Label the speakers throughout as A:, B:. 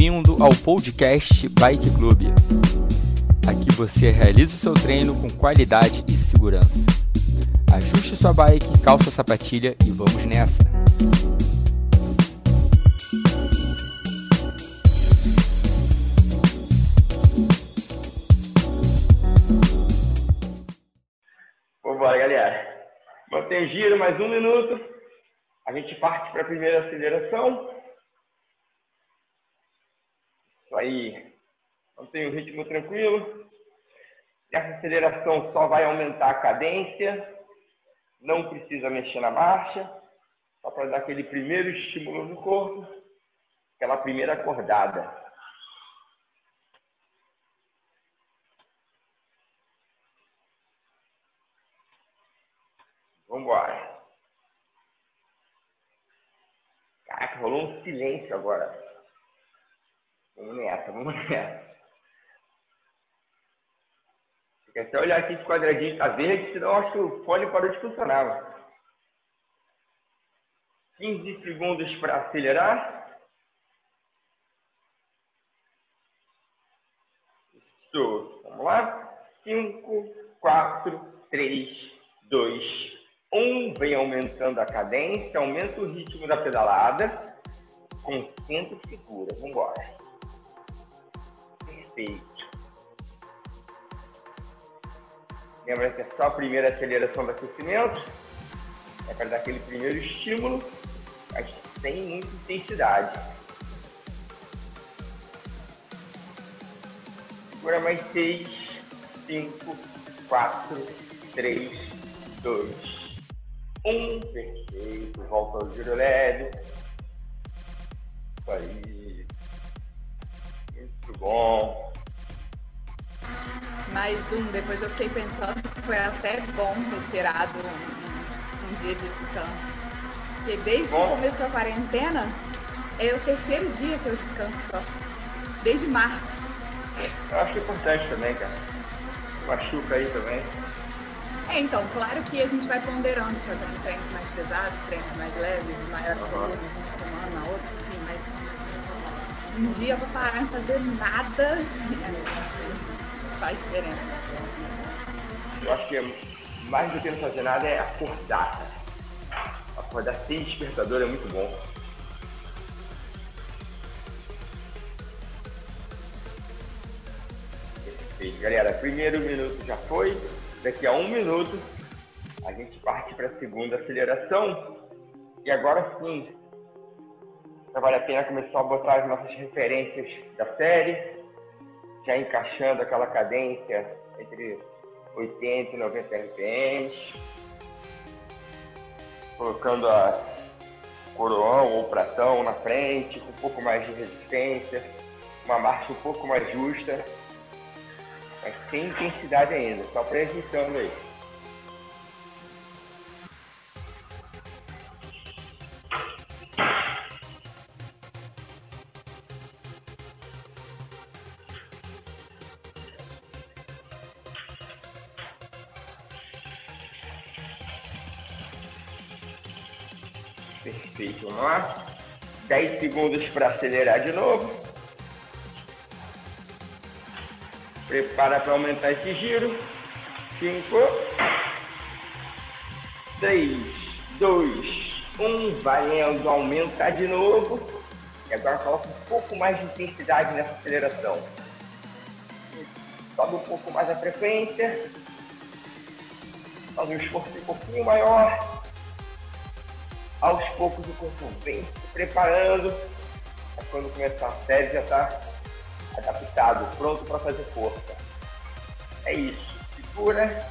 A: Bem-vindo ao podcast Bike Club. Aqui você realiza o seu treino com qualidade e segurança. Ajuste sua bike, calça a sapatilha e vamos nessa!
B: Vambora, galera. Mantém giro, mais um minuto. A gente parte para a primeira aceleração. Isso aí. Mantém o ritmo tranquilo. Essa aceleração só vai aumentar a cadência. Não precisa mexer na marcha. Só para dar aquele primeiro estímulo no corpo. Aquela primeira acordada. Vambora. Caraca, rolou um silêncio agora. Vamos nessa, vamos nessa. Fica até olhar aqui esse quadradinho tá verde, senão acho que o fone parou de funcionar. Mano. 15 segundos para acelerar. Isso. Vamos lá. 5, 4, 3, 2, um vem aumentando a cadência, aumenta o ritmo da pedalada, concentra e segura. Vamos embora. Perfeito. Lembra que é só a primeira aceleração do aquecimento. É para dar aquele primeiro estímulo, mas sem muita intensidade. Segura mais 6, 5, 4, 3, 2, um, perfeito. Volta ao giro leve. Isso aí. Muito bom.
C: Mais um, depois eu fiquei pensando que foi até bom ter tirado um, um dia de descanso. Porque desde bom. que começou a quarentena, é o terceiro dia que eu descanso só. Desde março.
B: Eu acho importante também, cara. Machuca aí também.
C: É, então, claro que a gente vai ponderando, fazendo treinos mais pesados, treinos mais leves, maior volume, uma semana, outra, enfim, mas um dia eu vou parar em fazer nada faz diferença.
B: Eu acho que mais do que não fazer nada é acordar. Acordar sem despertador é muito bom. Perfeito, galera. Primeiro minuto já foi. Daqui a um minuto, a gente parte para a segunda aceleração. E agora sim, vale a pena começar a botar as nossas referências da série, já encaixando aquela cadência entre 80 e 90 RPM, colocando a coroão ou pratão na frente, com um pouco mais de resistência, uma marcha um pouco mais justa mas sem intensidade ainda, só prejudicando aí. 10 segundos para acelerar de novo. Prepara para aumentar esse giro. 5, 3, 2, 1. Valendo, aumentar de novo. E agora coloca um pouco mais de intensidade nessa aceleração. Sobe um pouco mais a frequência. Faz um esforço um pouquinho maior. Aos poucos o corpo vem preparando. Quando começar a série já está adaptado, pronto para fazer força. É isso. Segura.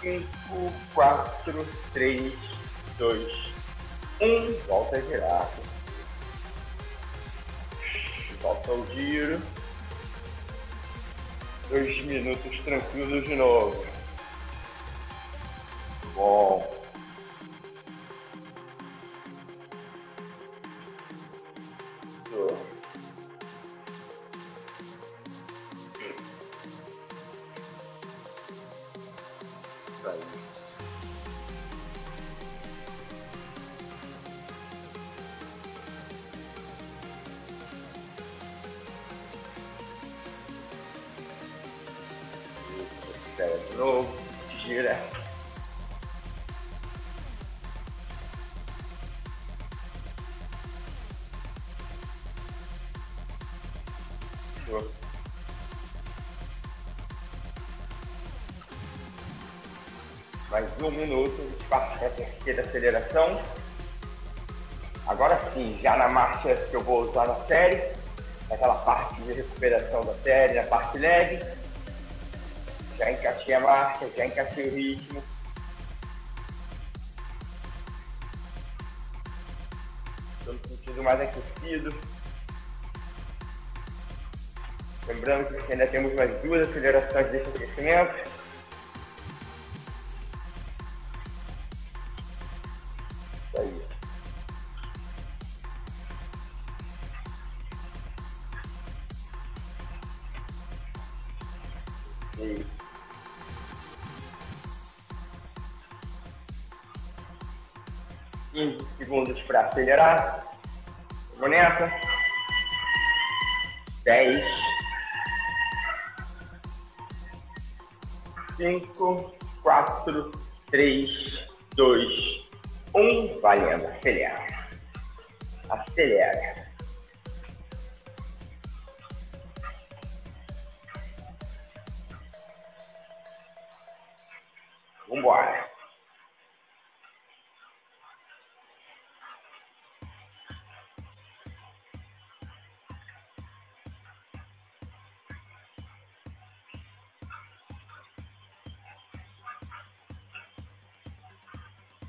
B: 5, 4, 3, 2, 1. Volta a girar. Volta ao giro. Dois minutos tranquilos de novo. Bom. De novo, gira. Show. Mais um minuto, a gente passa para a terceira aceleração. Agora sim, já na marcha que eu vou usar na série, naquela parte de recuperação da série, na parte leve. Já encaixei a marcha, já encaixei o ritmo. Estou me sentindo mais aquecido. Lembrando que ainda temos mais duas acelerações desse aquecimento. Segundos para acelerar. Vamos nessa. Dez. Cinco, quatro, três, dois, um. Valendo. Acelera. Acelera.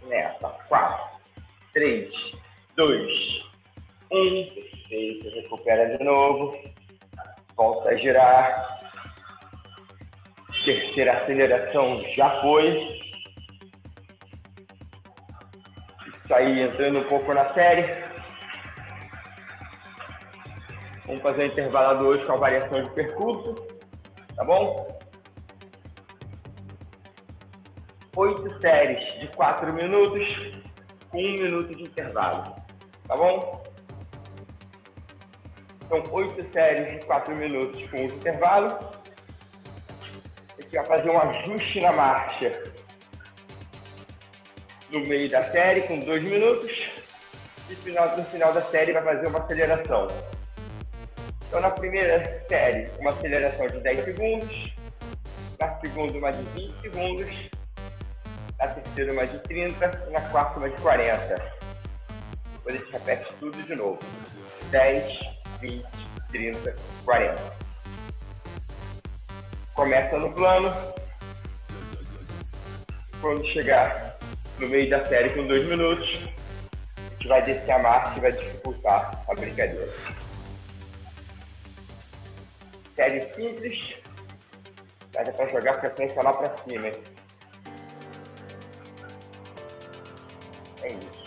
B: Nessa. Quatro, três, dois, um. Perfeito. Recupera de novo. Volta a girar. Terceira aceleração já foi. Isso aí, entrando um pouco na série. Vamos fazer o intervalo hoje com a variação de percurso. Tá bom? Oito séries de quatro minutos com um minuto de intervalo. Tá bom? São oito séries de quatro minutos com um intervalo gente vai fazer um ajuste na marcha no meio da série, com dois minutos, e no final da série vai fazer uma aceleração. Então, na primeira série, uma aceleração de 10 segundos, na segunda, uma de 20 segundos, na terceira, uma de 30 e na quarta, uma de 40. Depois a gente repete tudo de novo: 10, 20, 30, 40 começa no plano. Quando chegar no meio da série com dois minutos, a gente vai descer a marcha e vai dificultar a brincadeira. Série simples, mas é para jogar frequência lá para cima. Hein? É isso.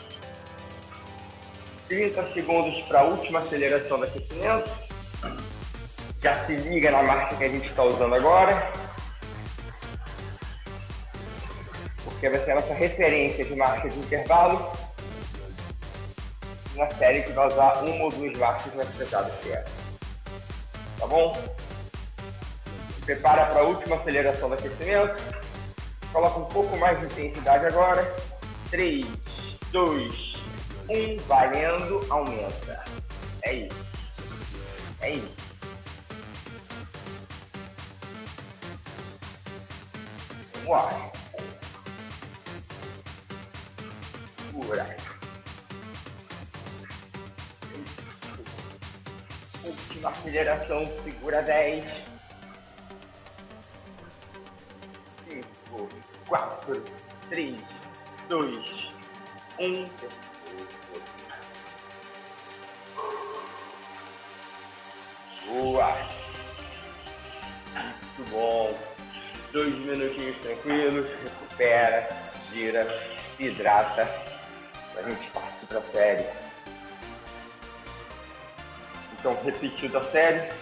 B: 30 segundos para a última aceleração do aquecimento já se liga na marca que a gente está usando agora. Porque vai ser a nossa referência de marca de intervalo. Na série que vai usar uma ou duas marcas mais pesadas que essa. Tá bom? Prepara para a última aceleração do aquecimento. Coloca um pouco mais de intensidade agora. 3, 2, 1, valendo, aumenta. É isso. É isso. Uai. Segura. Última aceleração, segura 10. 5, 4, 3, 2, 1. Boa! Muito bom! dois minutinhos tranquilos, recupera, gira, hidrata, a gente partir para a série. Então, repetindo a série,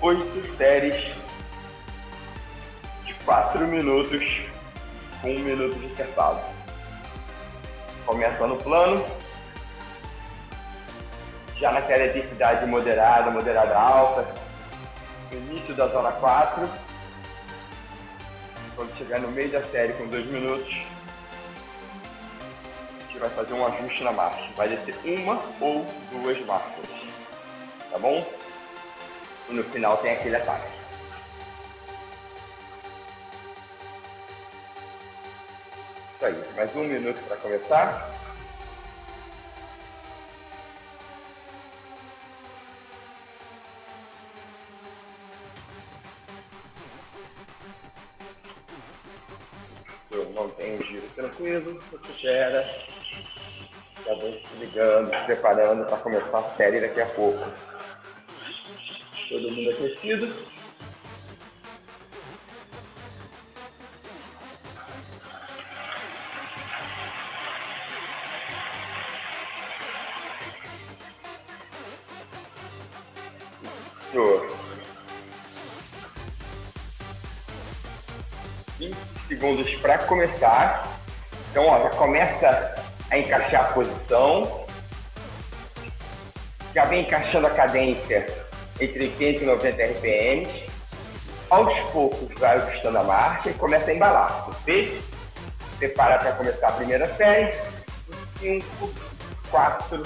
B: oito séries de quatro minutos com um minuto de intervalo. Começa no plano, já naquela intensidade moderada, moderada alta, início da zona 4 Quando chegar no meio da série com dois minutos, a gente vai fazer um ajuste na marcha. Vai descer uma ou duas marchas. Tá bom? E no final tem aquele ataque. Aí, mais um minuto para começar. mantém o giro tranquilo, você gera, já vem se ligando, se preparando para começar a série daqui a pouco. Todo mundo aquecido. Segundos para começar. Então, ó, já começa a encaixar a posição. Já vem encaixando a cadência entre 80 e 90 RPMs. Aos poucos vai ajustando a marcha e começa a embalar. Você prepara para começar a primeira série. 5, 4,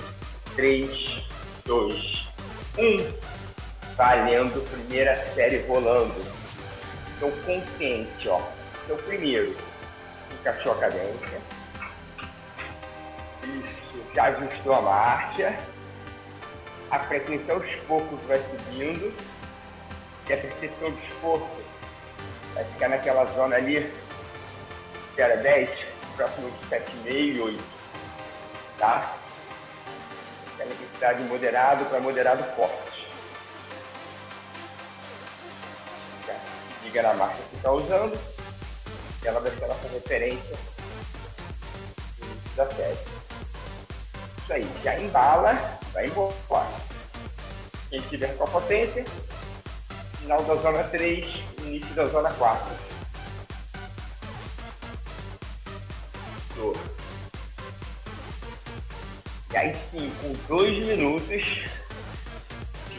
B: 3, 2, 1. Valendo, primeira série rolando. Então, consciente, ó. Então, primeiro, encaixou a cadência. Isso, já ajustou a marcha. A frequência aos poucos vai subindo. E a percepção do esforço vai ficar naquela zona ali, que era 10, próximo de 7,5 e 8. Tá? A necessidade de moderado para moderado forte. Liga na marcha que está usando ela vai ser nossa referência da série. Isso aí, já embala, vai embora. Quem tiver com a potência, final da zona 3, início da zona 4. Show. E aí sim, com dois minutos,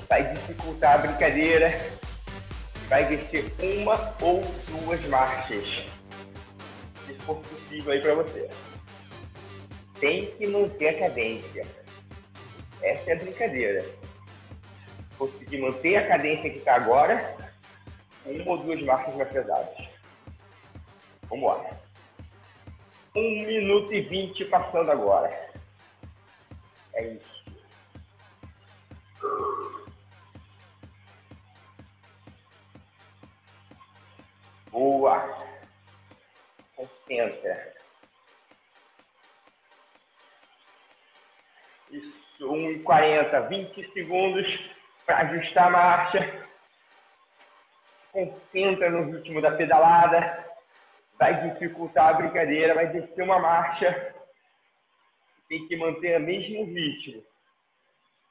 B: vai dificultar a brincadeira, vai descer uma ou duas marchas, for possível aí para você. Tem que manter a cadência. Essa é a brincadeira. Conseguir manter a cadência que está agora, uma ou duas marchas mais pesadas. Vamos lá. Um minuto e vinte passando agora. É isso. Boa. Concentra. Isso, 1,40, 20 segundos para ajustar a marcha. Concentra no ritmo da pedalada. Vai dificultar a brincadeira, vai descer uma marcha. Tem que manter o mesmo ritmo.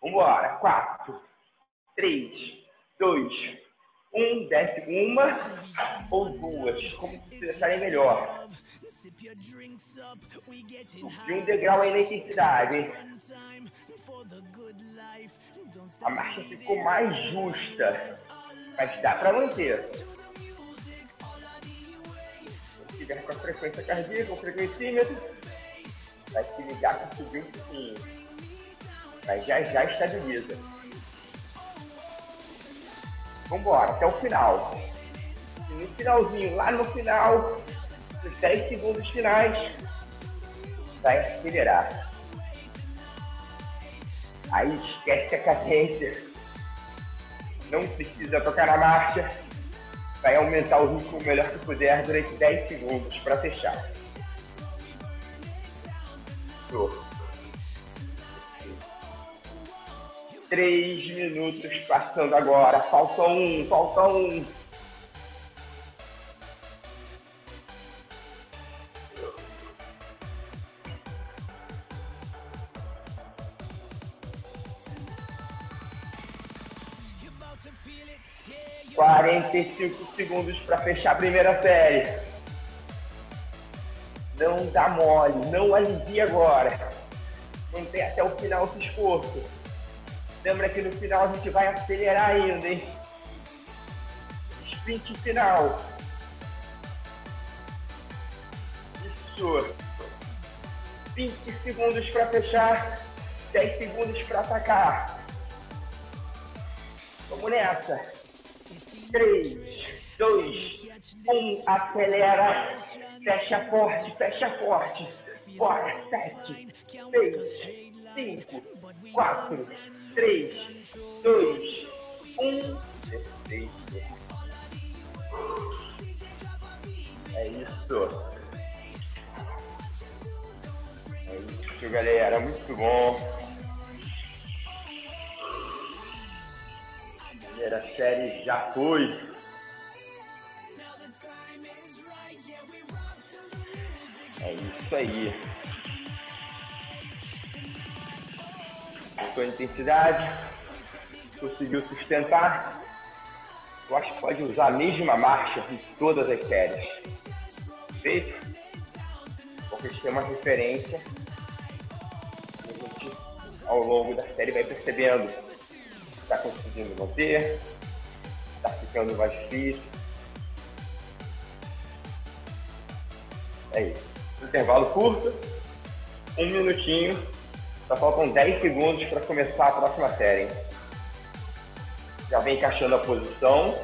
B: Vamos embora. 4, 3, 2, um, desce uma ou duas, como vocês acharem melhor. De um degrau aí na intensidade. A marcha ficou mais justa, mas dá para manter. Se tiver com a frequência cardíaca, o frequencímetro, vai se ligar para subir um pouquinho. Mas já já estabiliza. Vamos embora, até o final. E no finalzinho, lá no final, nos 10 segundos finais, vai acelerar. Aí esquece a cadência. Não precisa tocar na marcha. Vai aumentar o ritmo o melhor que puder durante 10 segundos para fechar. Show. Três minutos passando agora. Falta um, falta um. Quarenta e cinco segundos para fechar a primeira série. Não dá mole, não alivia agora. Mantém até o final esse esforço. Lembra que no final a gente vai acelerar ainda, hein? Sprint final. Isso. 20 segundos para fechar. 10 segundos para atacar. Vamos nessa. 3, 2, 1. Acelera. Fecha forte, fecha forte. Bora. 7, 6, 5, 4, 3, 2, 1. Perfeito. É isso. É isso, galera. Muito bom. Primeira série já foi. É isso aí. Sua intensidade. Conseguiu sustentar. Eu acho que pode usar a mesma marcha em todas as séries. Feito? Porque a gente tem uma referência. A gente, ao longo da série, vai percebendo está conseguindo manter, está ficando mais difícil. É isso. Intervalo curto, um minutinho, só faltam 10 segundos para começar a próxima série. Já vem encaixando a posição.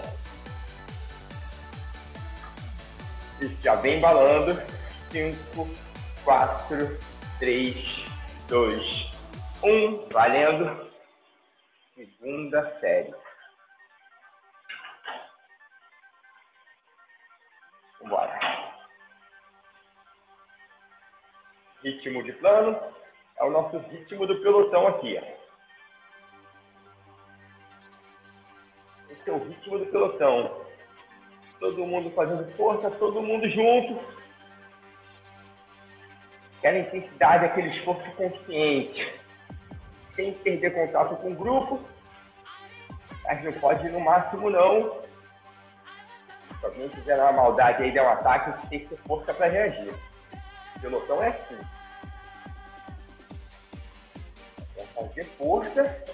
B: E já vem embalando. 5, 4, 3, 2, 1. Valendo segunda série. Vambora. Ritmo de plano é o nosso ritmo do pelotão aqui. Ó. Esse é o ritmo do pelotão. Todo mundo fazendo força, todo mundo junto. Aquela intensidade, aquele esforço consciente sem perder contato com o grupo. Gente não pode ir no máximo, não. Se alguém fizer uma maldade aí, der um ataque, tem que ter força para reagir. Pelotão é assim. Fazer força,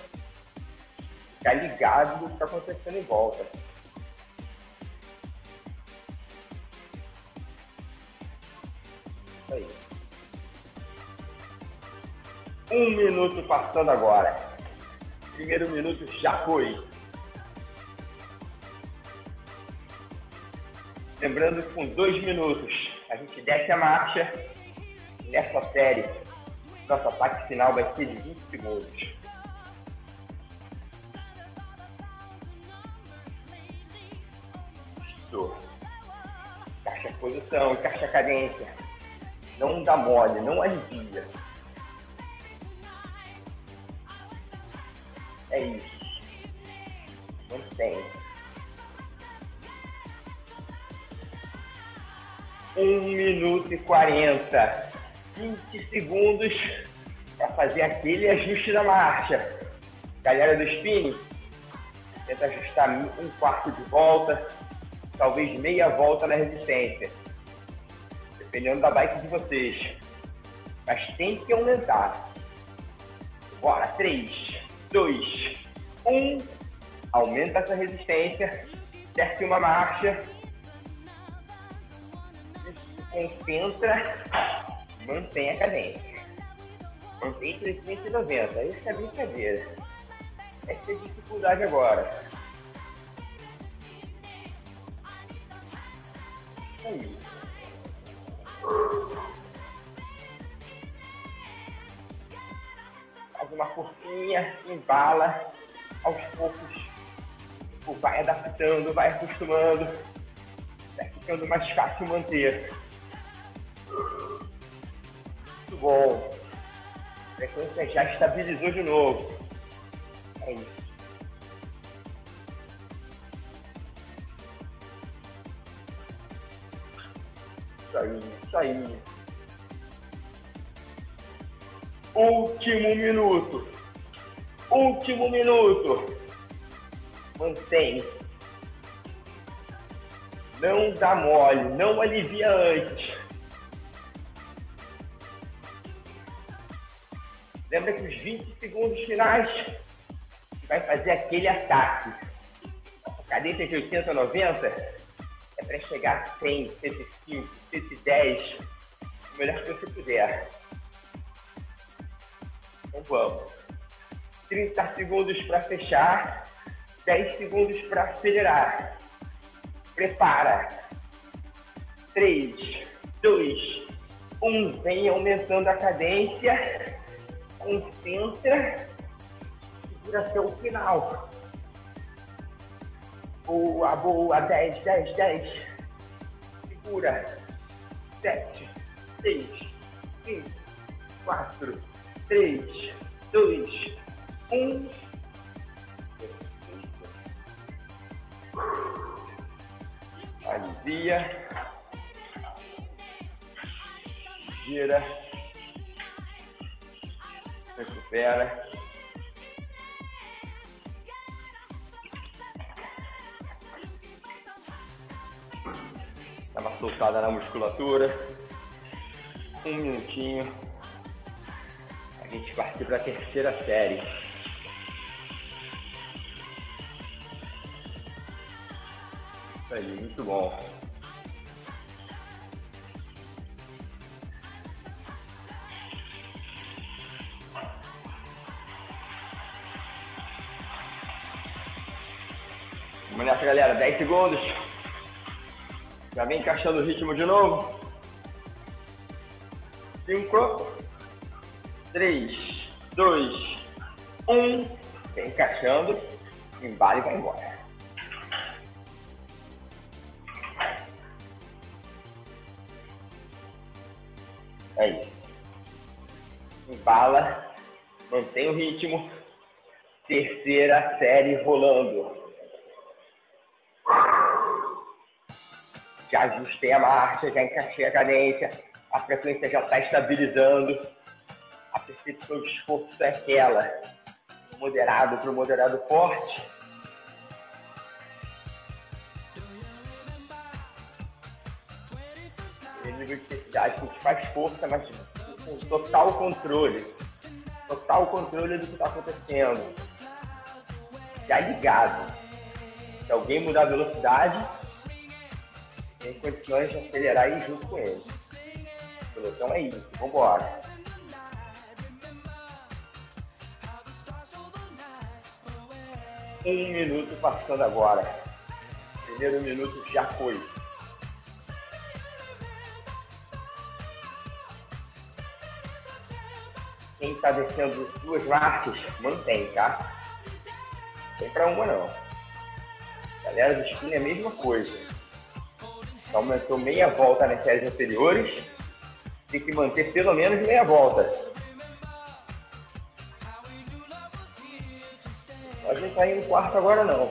B: ficar ligado no que está acontecendo em volta. Isso aí. Um minuto passando agora. Primeiro minuto já foi. Lembrando que com dois minutos a gente desce a marcha. Nessa série, nosso ataque final vai ser de 20 segundos. Isso. Encaixa a posição, encaixa a cadência. Não dá mole, não alivia. É isso. Mantém. Um minuto e quarenta. 20 segundos para fazer aquele ajuste da marcha. Galera do spinning, tenta ajustar um quarto de volta, talvez meia volta na resistência. Dependendo da bike de vocês. Mas tem que aumentar. Bora, três 2, 1. Aumenta essa resistência. Desce uma marcha. Concentra. Mantém a cadência. Mantém 390. Isso é brincadeira. É a dificuldade agora. Aí. uma forquinha, embala, aos poucos vai adaptando, vai acostumando, vai ficando mais fácil manter. Bom. A frequência já estabilizou de novo. É isso. Isso aí, isso aí. Último minuto. Último minuto. Mantém. Não dá mole, não alivia antes. Lembra que os 20 segundos finais vai fazer aquele ataque. A cadência de 80 a 90 é para chegar a 100, 105, 110 o melhor que você puder. Então vamos. 30 segundos para fechar, 10 segundos para acelerar. Prepara. 3, 2, 1. Vem aumentando a cadência. Concentra. Segura o final. Boa, boa. 10, 10, 10. Segura. 7, 6, 5, 4, 3, 2, 1. Alivia. Gira. Recupera. Dá uma soltada na musculatura. Um minutinho. A gente partir para a terceira série. Aí, muito bom. Vamos nessa, galera. 10 segundos. Já vem encaixando o ritmo de novo. 5, 3, 2, 1. Vem encaixando. Embala e vai embora. É isso. Embala. Mantém o ritmo. Terceira série rolando. Já ajustei a marcha, já encaixei a cadência, a frequência já está estabilizando. A percepção de esforço é aquela, moderado para o moderado forte. Tem nível de intensidade que a gente faz força, mas com total controle. Total controle do que está acontecendo. Já ligado. Se alguém mudar a velocidade, tem condições de acelerar e ir junto com ele. Então é isso, vambora. Um minuto passando agora. Primeiro minuto já foi. Quem está descendo duas marchas, mantém, tá? Não tem pra uma não. Galera do spin é a mesma coisa. Aumentou meia volta nas séries anteriores. Tem que manter pelo menos meia volta. A gente tá indo quarto agora não.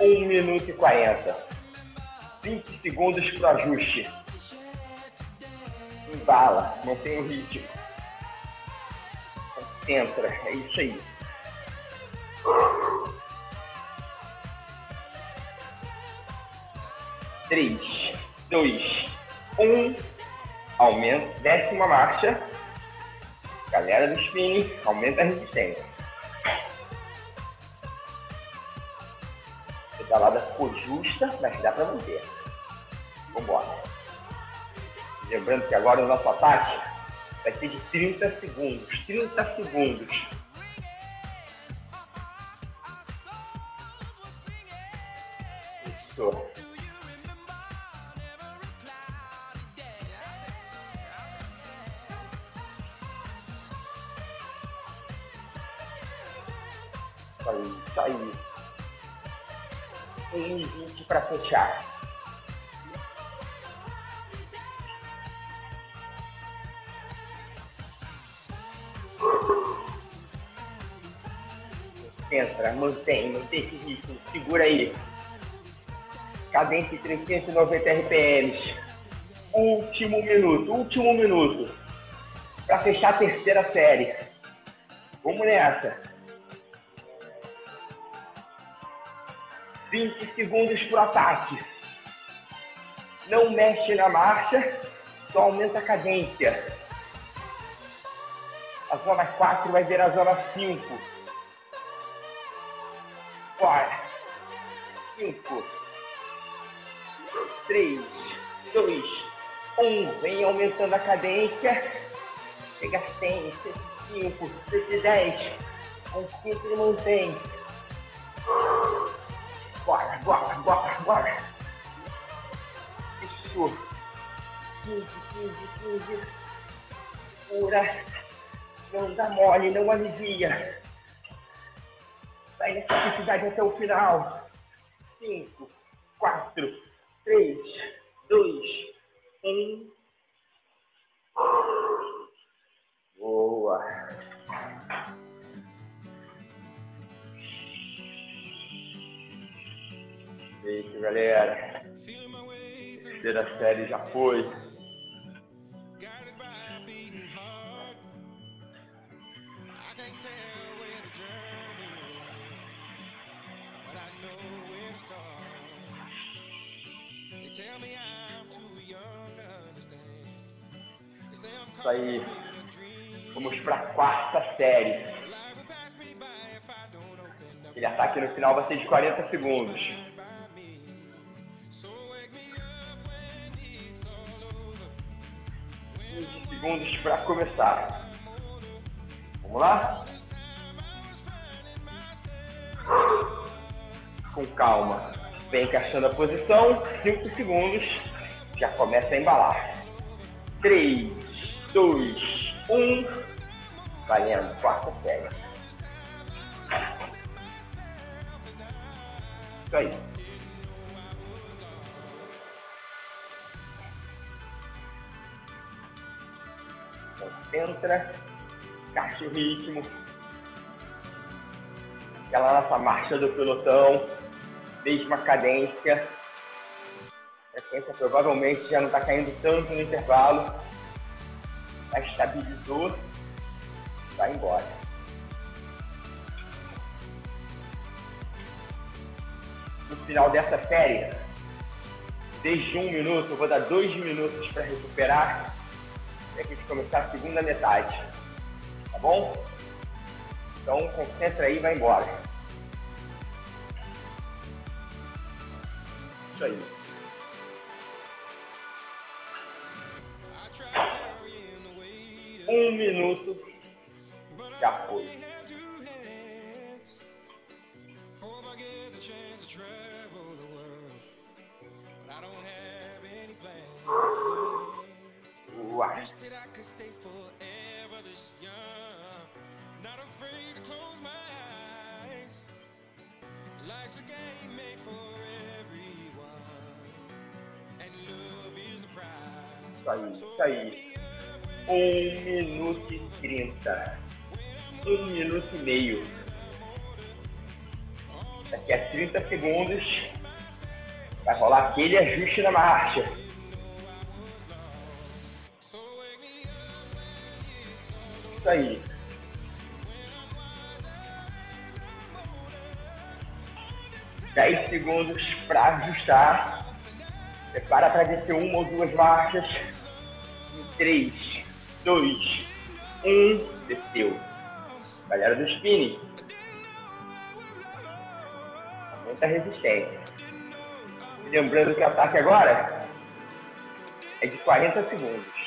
B: Um minuto e quarenta. 20 segundos para ajuste. Embala, mantém o ritmo. Concentra, é isso aí. Três, dois, um. Aumenta, décima marcha. Galera do spinning, aumenta a resistência. A pedalada ficou justa, mas dá para manter. Vambora. Lembrando que agora o nosso ataque vai ser de 30 segundos. 30 segundos. Fechar. Entra, mantém, mantém esse ritmo, segura aí. Cadência 390 RPMs. Último minuto, último minuto. Para fechar a terceira série. Vamos nessa. 20 segundos pro ataque. Não mexe na marcha, só aumenta a cadência. A zona 4 vai virar a zona 5. Bora. cinco, três, dois, um. Vem aumentando a cadência. Chega a 100, 105, 110. Concentra e mantém. Bora, bora. Isso. 15, 15, 15. Pura. Não dá mole, não alivia. Vai nessa necessidade até o final. 5, 4, 3, 2, 1. Boa. Feito, galera. Terceira série já foi. Isso aí. Vamos para a quarta série. Aquele ataque no final vai ser de 40 segundos. Segundos para começar. Vamos lá? Com calma. Vem encaixando a posição. 5 segundos. Já começa a embalar. 3, 2, 1. Valendo. Quarta série. Isso aí. Concentra. Caixa o ritmo. Aquela nossa marcha do pelotão. Mesma cadência. A frequência provavelmente já não está caindo tanto no intervalo. Já estabilizou. Vai embora. No final dessa série, desde um minuto, eu vou dar dois minutos para recuperar a gente começar a segunda metade. Tá bom? Então concentra aí e vai embora. Isso aí. Um minuto já foi. Uau. that I could stay forever this young. Not afraid to close my eyes. Life's a game made for everyone. And love is the prize. Isso aí, isso aí. Um minuto e trinta. Um minuto e meio. Daqui a 30 segundos vai rolar aquele ajuste na marcha. Isso aí. Dez segundos para ajustar. Prepara para descer uma ou duas marchas. Em três, dois, um, desceu. Galera do spinning. Aumenta a resistência. Lembrando que o ataque agora é de 40 segundos.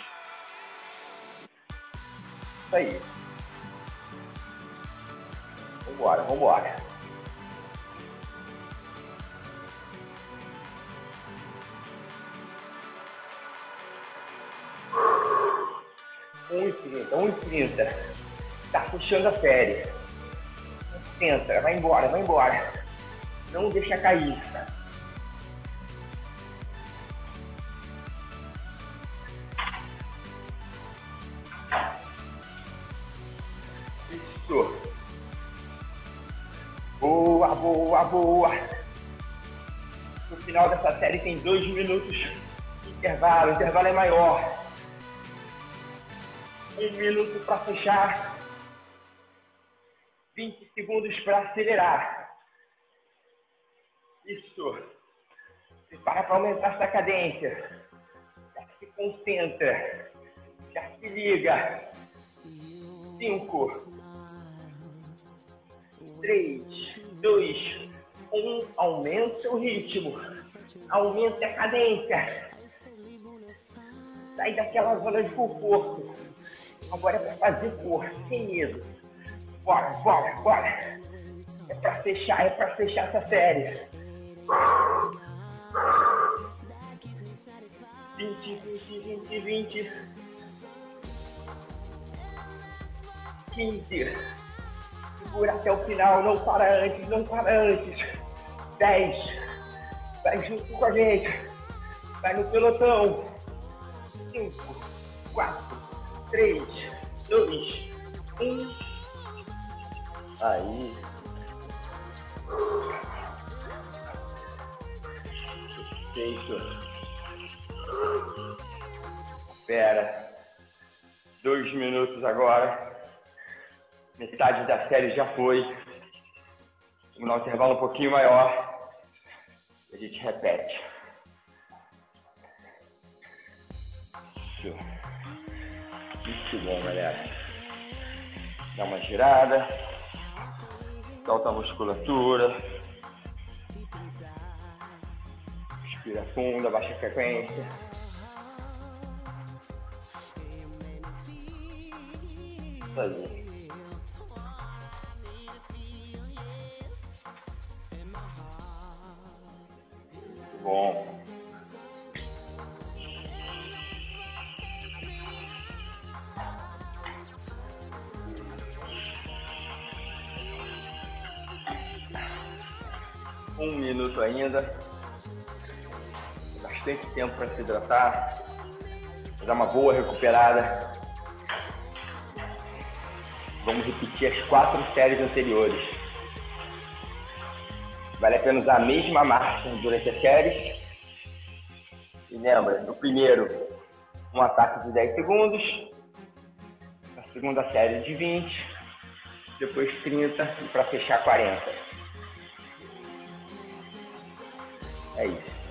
B: Isso aí. Vambora, vambora. Um e trinta, um e trinta. Tá puxando a série. Concentra, vai embora, vai embora. Não deixa cair. Isso. Boa. No final dessa série tem dois minutos de intervalo. O intervalo é maior. Um minuto para fechar. 20 segundos para acelerar. Isso. Prepara para aumentar essa cadência. Já se concentra. Já se liga. Cinco, três, dois, Um, aumenta o ritmo. Aumenta a cadência. Sai daquela zona de conforto. Agora é pra fazer força, sem medo. Bora, bora, bora. É pra fechar, é pra fechar essa série. 20, 20, 20, 20. 15. Segura até o final, não para antes, não para antes. 10. Vai junto com a gente. Vai no pelotão. 5, 4, 3, 2, 1. Aí. Perfeito. Espera. Dois minutos agora. Metade da série já foi. Vamos dar um intervalo um pouquinho maior. A gente repete. Isso. Muito bom, galera. Dá uma girada. Solta a musculatura. Respira fundo, abaixa a frequência. Aí. Bom. Um minuto ainda. Bastante tempo para se hidratar. Dar uma boa recuperada. Vamos repetir as quatro séries anteriores. Vale a pena usar a mesma marcha durante as séries. E lembra, no primeiro, um ataque de 10 segundos. Na segunda série de 20. Depois 30 e para fechar 40. É isso.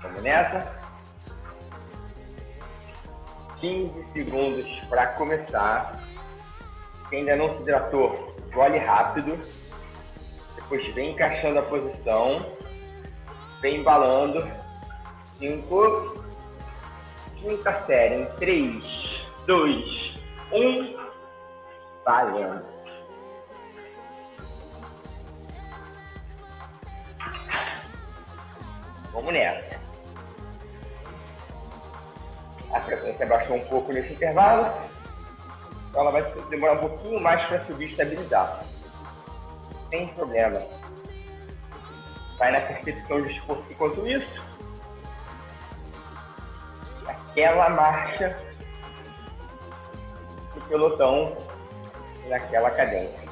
B: Vamos nessa? 15 segundos para começar. Quem ainda não se hidratou, gole rápido. Depois vem encaixando a posição. Vem embalando. 5. Quinta série em 3, 2, 1. Valendo. Vamos nessa. A frequência baixou um pouco nesse intervalo. Então ela vai demorar um pouquinho mais para subir e estabilizar. Sem problema. Vai na percepção de esforço enquanto isso. Aquela marcha do pelotão naquela cadência.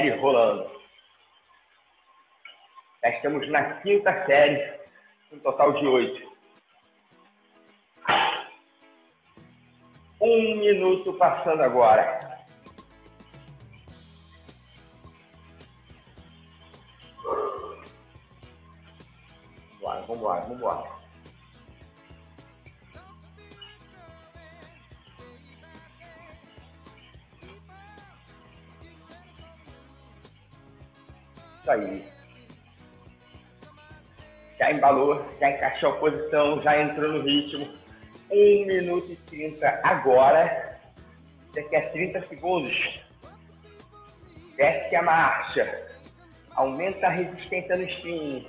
B: Série rolando. Já estamos na quinta série, um total de oito. Um minuto passando agora. Vambora, vambora, vambora. Isso aí. Já embalou, já encaixou a posição, já entrou no ritmo. 1 minuto e 30 agora. Daqui a 30 segundos. Desce a marcha. Aumenta a resistência no spin.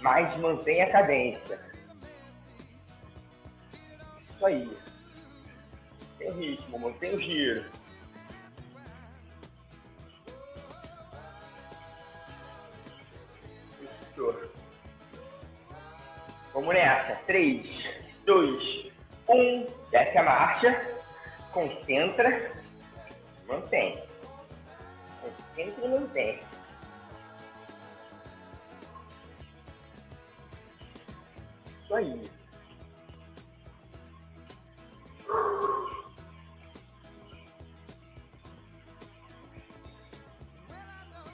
B: Mas mantém a cadência. Isso aí. Tem ritmo, mantém o giro. Vamos nessa. 3, 2, 1. Desce a marcha. Concentra. Mantém. Concentra e mantém. Isso aí.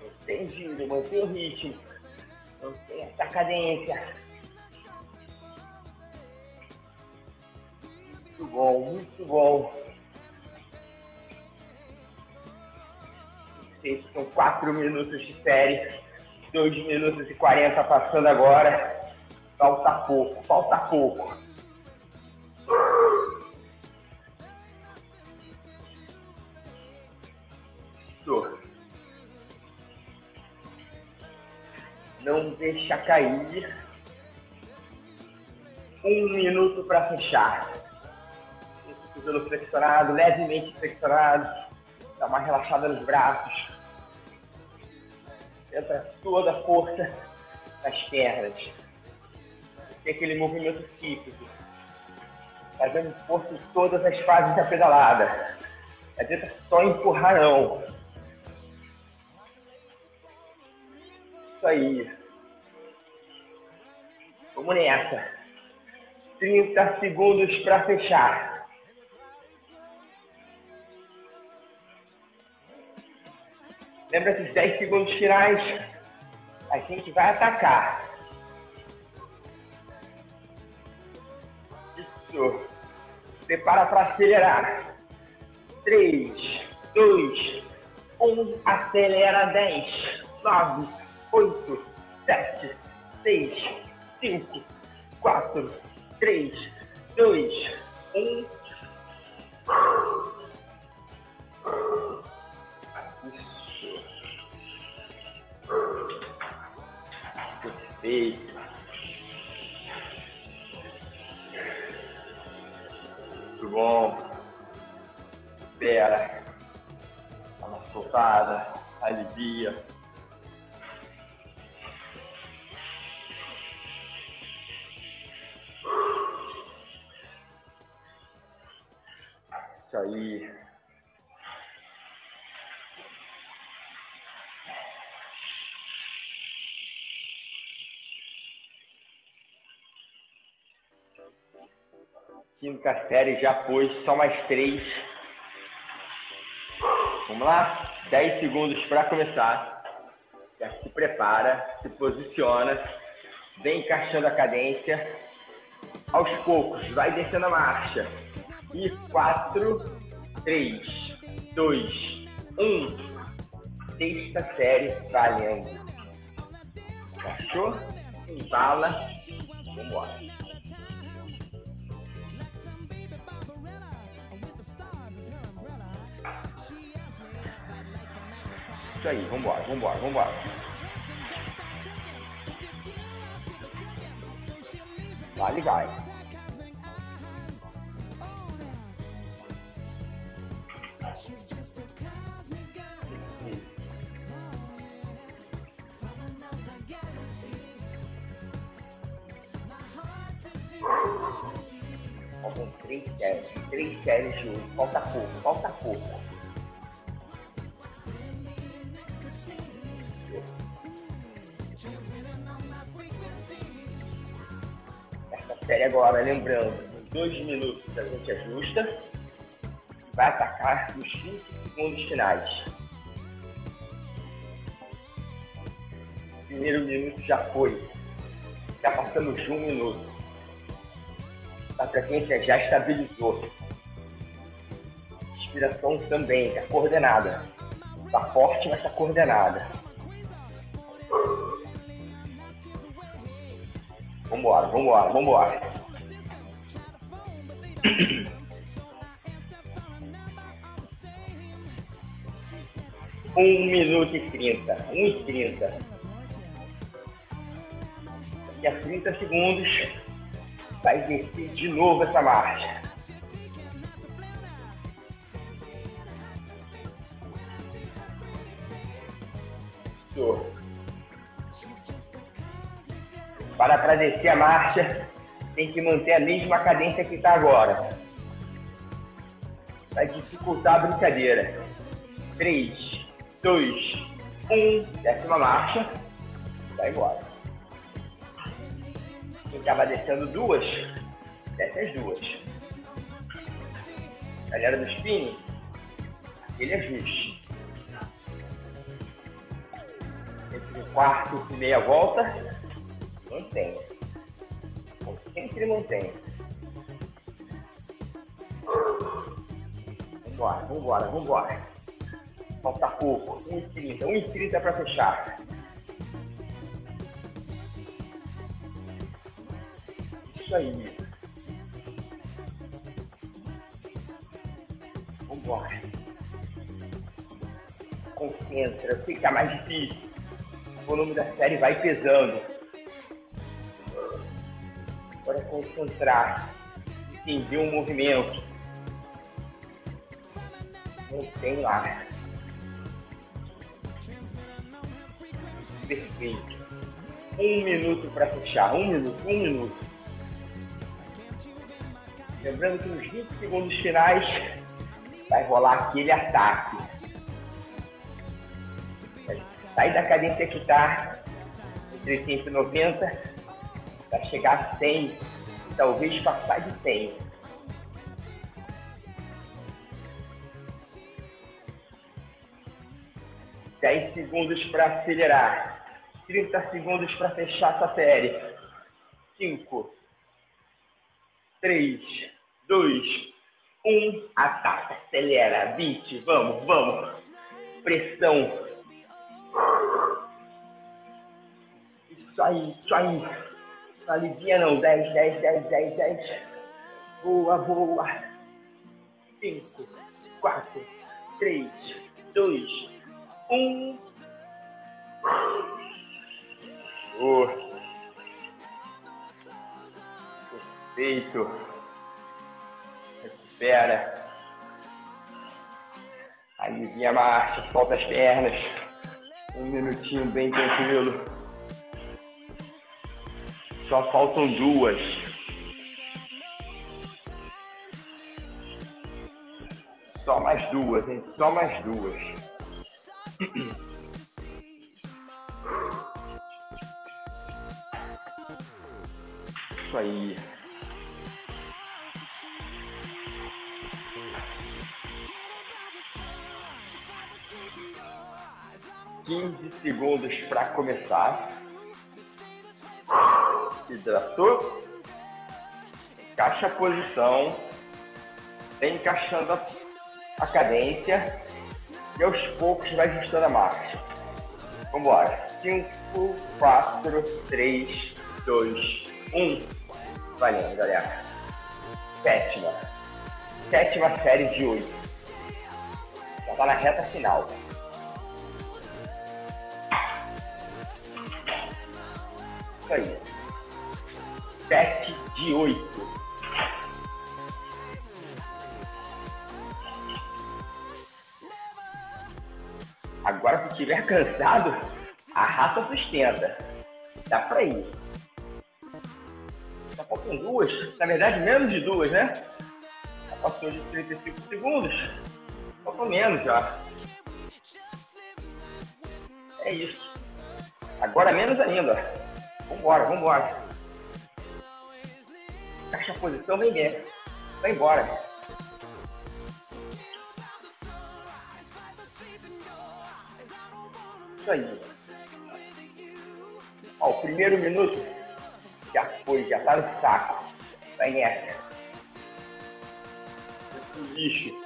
B: Mantém giro, mantém o ritmo. Mantém essa cadência. Bom, muito bom. São 4 minutos de série. 2 minutos e 40 passando agora. Falta pouco, falta pouco. Isso. Não deixa cair. Um minuto para fechar. Cotovelo flexionado, levemente flexionado. Dá uma relaxada nos braços. Entra toda a força nas pernas. Tem aquele movimento típico. Fazendo força em todas as fases da pedalada. Não adianta só empurrar não. Isso aí. Vamos nessa. 30 segundos para fechar. Lembra esses 10 segundos finais? A gente vai atacar. Isso. Prepara para acelerar. 3, 2, 1. Acelera 10, 9, 8, 7, 6, 5, 4, 3, 2, 1. Perfeito. Muito bom. Espera. Dá uma soltada. Alivia. Isso aí. Quinta série já foi, só mais três. Vamos lá? 10 segundos para começar. Já se prepara, se posiciona, vem encaixando a cadência. Aos poucos, vai descendo a marcha. E 4, 3, 2, 1. Sexta série valendo. Achou? Embala. Vambora. Isso aí, vambora, vambora, vambora. Vale. Faltam três séries, três séries de hoje. Falta pouco, falta pouco. Agora, lembrando, em dois minutos a gente ajusta e vai atacar nos 15 segundos finais. Primeiro minuto já foi. Já passamos de um minuto. A frequência já estabilizou. Inspiração também, está coordenada. Está forte, mas está coordenada. Vambora, vambora, vambora. Um minuto e trinta. Um e trinta. Daqui a 30 segundos vai descer de novo essa marcha. Para para descer a marcha, tem que manter a mesma cadência que está agora. Vai dificultar a brincadeira. 3, 2, 1, décima marcha, vai embora. Quem estava descendo duas, desce as duas. Galera do spinning, aquele ajuste. entre quarto e meia volta, mantém. Sempre mantém. Vambora, vambora, vambora. Falta pouco. 1,30. 1,30 para fechar. Isso aí. Vambora. Concentra. Fica mais difícil. O volume da série vai pesando. É concentrar. Entender o movimento. Não tem lá. Perfeito. Um minuto para fechar. Um minuto, um minuto. Lembrando que nos 20 segundos finais vai rolar aquele ataque. Sai da cadência que está entre 190 para chegar a 100, talvez passar de 100. Dez segundos para acelerar. 30 segundos para fechar essa série. 5, 3, 2, 1. Ataca, acelera. 20, vamos, vamos. Pressão. Isso aí, isso aí. Alivia não. 10, 10, 10, 10, 10. Boa, boa. 5, 4, 3, 2, 1. Oh. Perfeito. Recupera. Alivia a marcha, solta as pernas. Um minutinho bem tranquilo. Só faltam duas. Só mais duas, hein? Só mais duas. Isso aí. Quinze segundos para começar. Hidratou. Encaixa a posição. Vem encaixando a, a cadência. E aos poucos vai ajustando a marcha. Vambora. 5, 4, 3, 2, 1. Valendo, galera. Sétima. Sétima série de 8. Já tá na reta final. Isso aí. 7 de 8. Agora, se estiver cansado, a raça sustenta. Dá pra ir. Só faltam duas. Na verdade, menos de duas, né? Já passou de 35 segundos. Faltam menos já. É isso. Agora menos ainda. Vambora, vambora. Caixa posição, vem dentro. Vai embora. Isso aí. Ó, o primeiro minuto já foi, já tá no saco. Vai nessa. Lixo.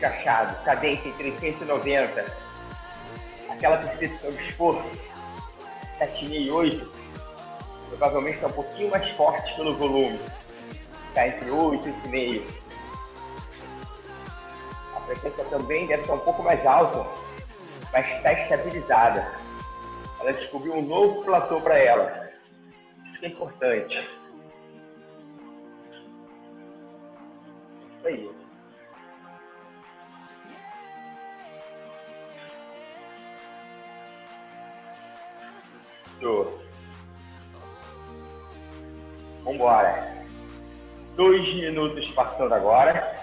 B: Encaixado, cadência em 390. Aquela percepção de esforço. 7,8 provavelmente está um pouquinho mais forte pelo volume. Está entre 8 e 8,5. A frequência também deve estar um pouco mais alta, mas está estabilizada. Ela descobriu um novo platô para ela. Isso é importante. Isso aí. Vambora. Dois minutos passando agora.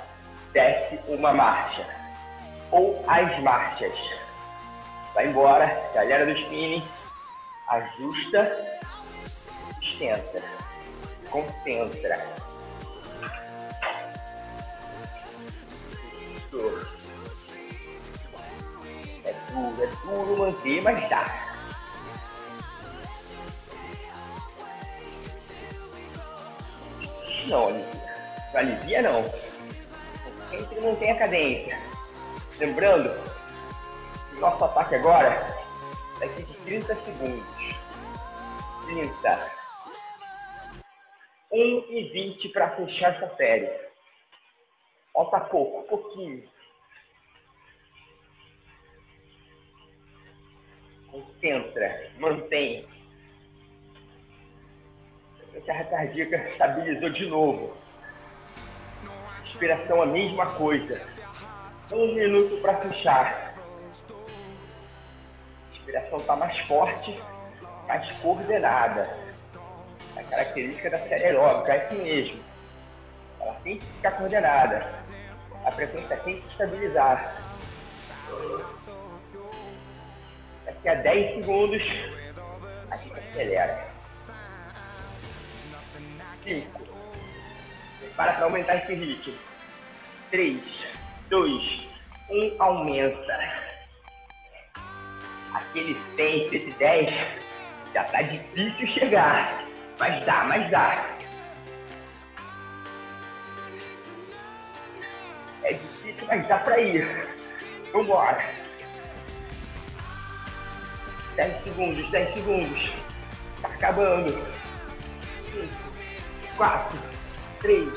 B: Desce uma marcha. Ou as marchas. Vai embora. Galera do spinning. Ajusta. Extensa. Concentra. Isso. É duro, é duro manter, mas dá. Não, alivia. Não alivia não. Sempre mantém a cadência. Lembrando, nosso ataque agora daqui de 30 segundos. 30. 1 e 20 para fechar essa série. Falta pouco, pouquinho. Concentra, mantém. A cardíaca estabilizou de novo. Inspiração a mesma coisa. Um minuto para fechar. A inspiração está mais forte, mais coordenada. A característica da série aeróbica é assim mesmo. Ela tem que ficar coordenada. A frequência tem que estabilizar. Daqui a 10 segundos, a gente acelera. 5. Prepara para aumentar esse ritmo. 3, 2, 1, aumenta. Aquele 100, 110, já tá difícil chegar. Mas dá, mas dá. É difícil, mas dá pra ir. Vambora. 10 segundos, 10 segundos. Tá acabando. 5, 4, 3,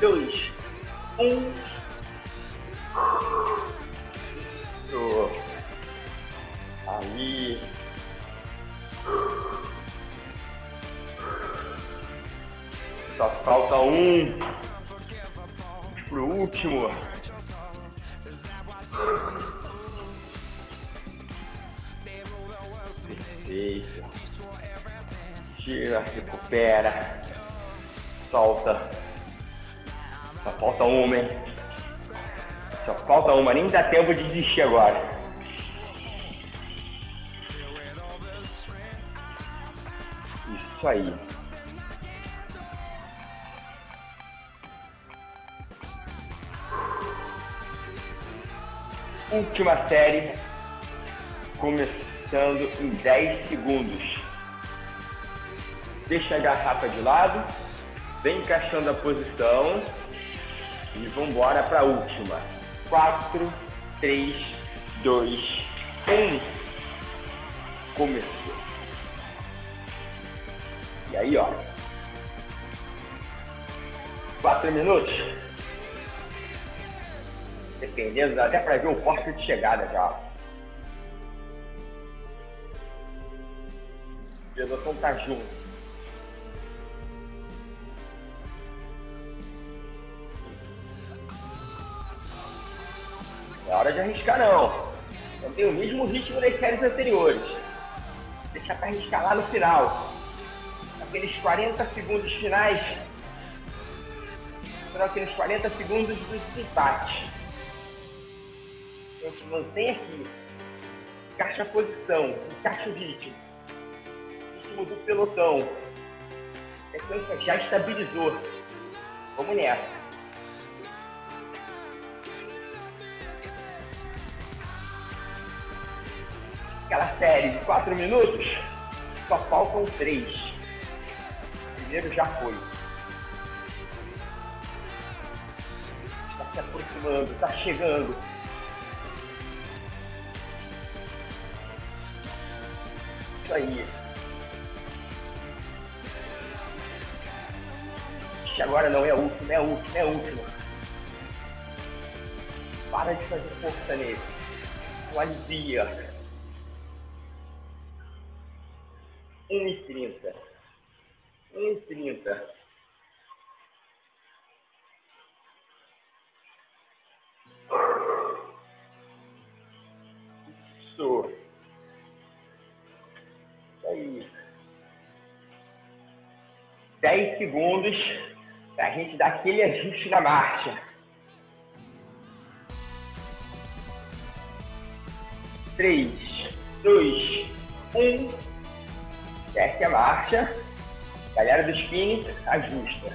B: 2, 1. Aí. Só falta um pro último. Perfeito. Tira, recupera. Solta. Só falta uma, hein? Só falta uma, nem dá tempo de desistir agora. Isso aí. Última série, começando em 10 segundos. Deixa a garrafa de lado, vem encaixando a posição e vamos embora para a última. 4, 3, 2, 1. Começou. E aí, ó. 4 minutos. Dependendo, dá até para ver o corte de chegada já. A velocidade tá junto. É hora de arriscar não. Não tem o mesmo ritmo das séries anteriores. Deixa para arriscar lá no final. Aqueles 40 segundos finais serão aqueles 40 segundos do empate. Então se mantém aqui. Encaixa a posição, encaixa o ritmo. Ritmo do pelotão. A já estabilizou. Vamos nessa. Aquela série de quatro minutos, só faltam três. O primeiro já foi. Está se aproximando, está chegando. Isso aí. agora não é a última, é a última, é a última. Para de fazer força nele. Alivia. 10 segundos para a gente dar aquele ajuste na marcha. Três, dois, um. Desce a marcha. Galera do spinning, ajusta.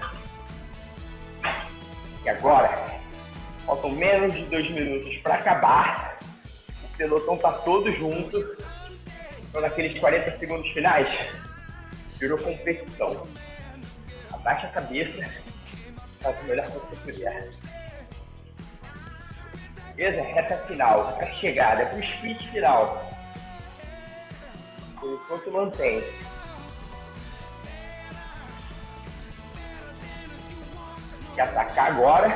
B: E agora, faltam menos de dois minutos para acabar. O pelotão tá todo junto. Então, naqueles 40 segundos finais, virou competição. Abaixa a cabeça, faz o melhor que você puder. Beleza? Reta final, reta chegada, pro sprint final. Por enquanto mantém. que atacar agora,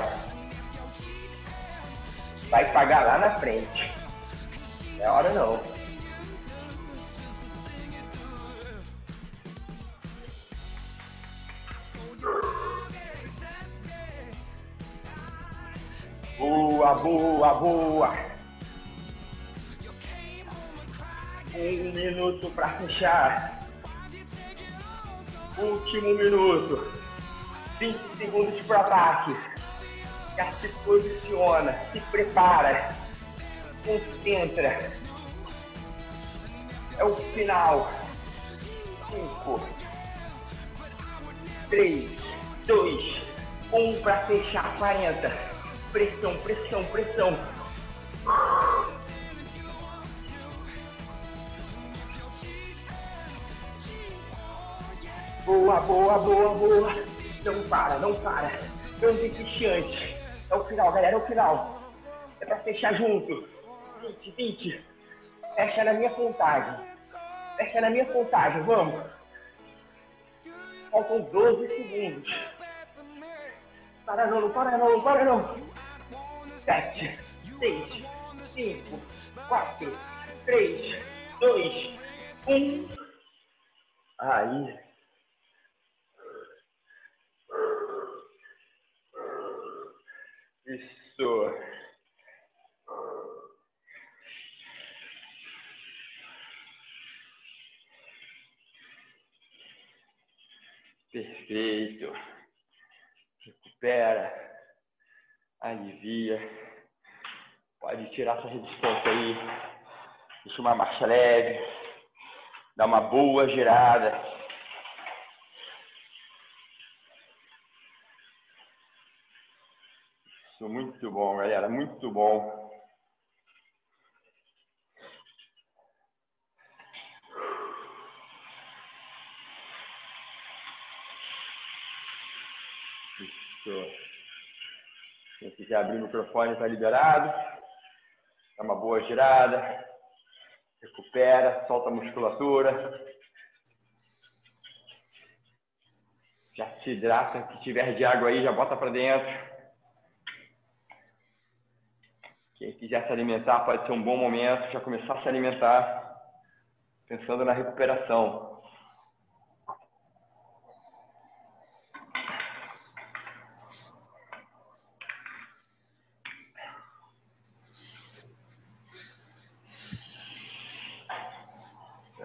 B: vai pagar lá na frente. Não é hora não. Boa, boa. Um minuto para fechar. Último minuto. 20 segundos para ataque. Já se posiciona, se prepara, concentra. É o final. 5, 3, 2, 1 para fechar 40. Pressão, pressão, pressão. Boa, boa, boa, boa. Não para, não para. Não desiste. É o final, galera, é o final. É pra fechar junto. 20, 20. Fecha na minha contagem. Fecha na minha contagem, vamos. Faltam 12 segundos. Para não, não para não, não para não. 7, 6, 5, 4, 3, 2, 1. Aí. Isso. Perfeito. Recupera. Alivia. Pode tirar essa resistência aí. Deixa uma marcha leve. Dá uma boa girada. Isso, muito bom, galera, muito bom. Isso. Quem quiser abrir o microfone está liberado. Dá uma boa girada. Recupera, solta a musculatura. Já se hidrata, se tiver de água aí, já bota para dentro. Quem quiser se alimentar pode ser um bom momento, já começar a se alimentar, pensando na recuperação.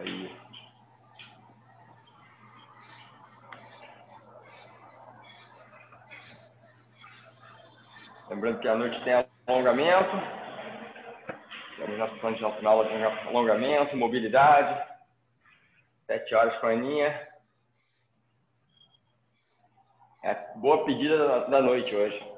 B: Aí. Lembrando que a noite tem a alongamento. Sessão de final de alongamento, mobilidade. Sete horas com a Aninha. É boa pedida da noite hoje.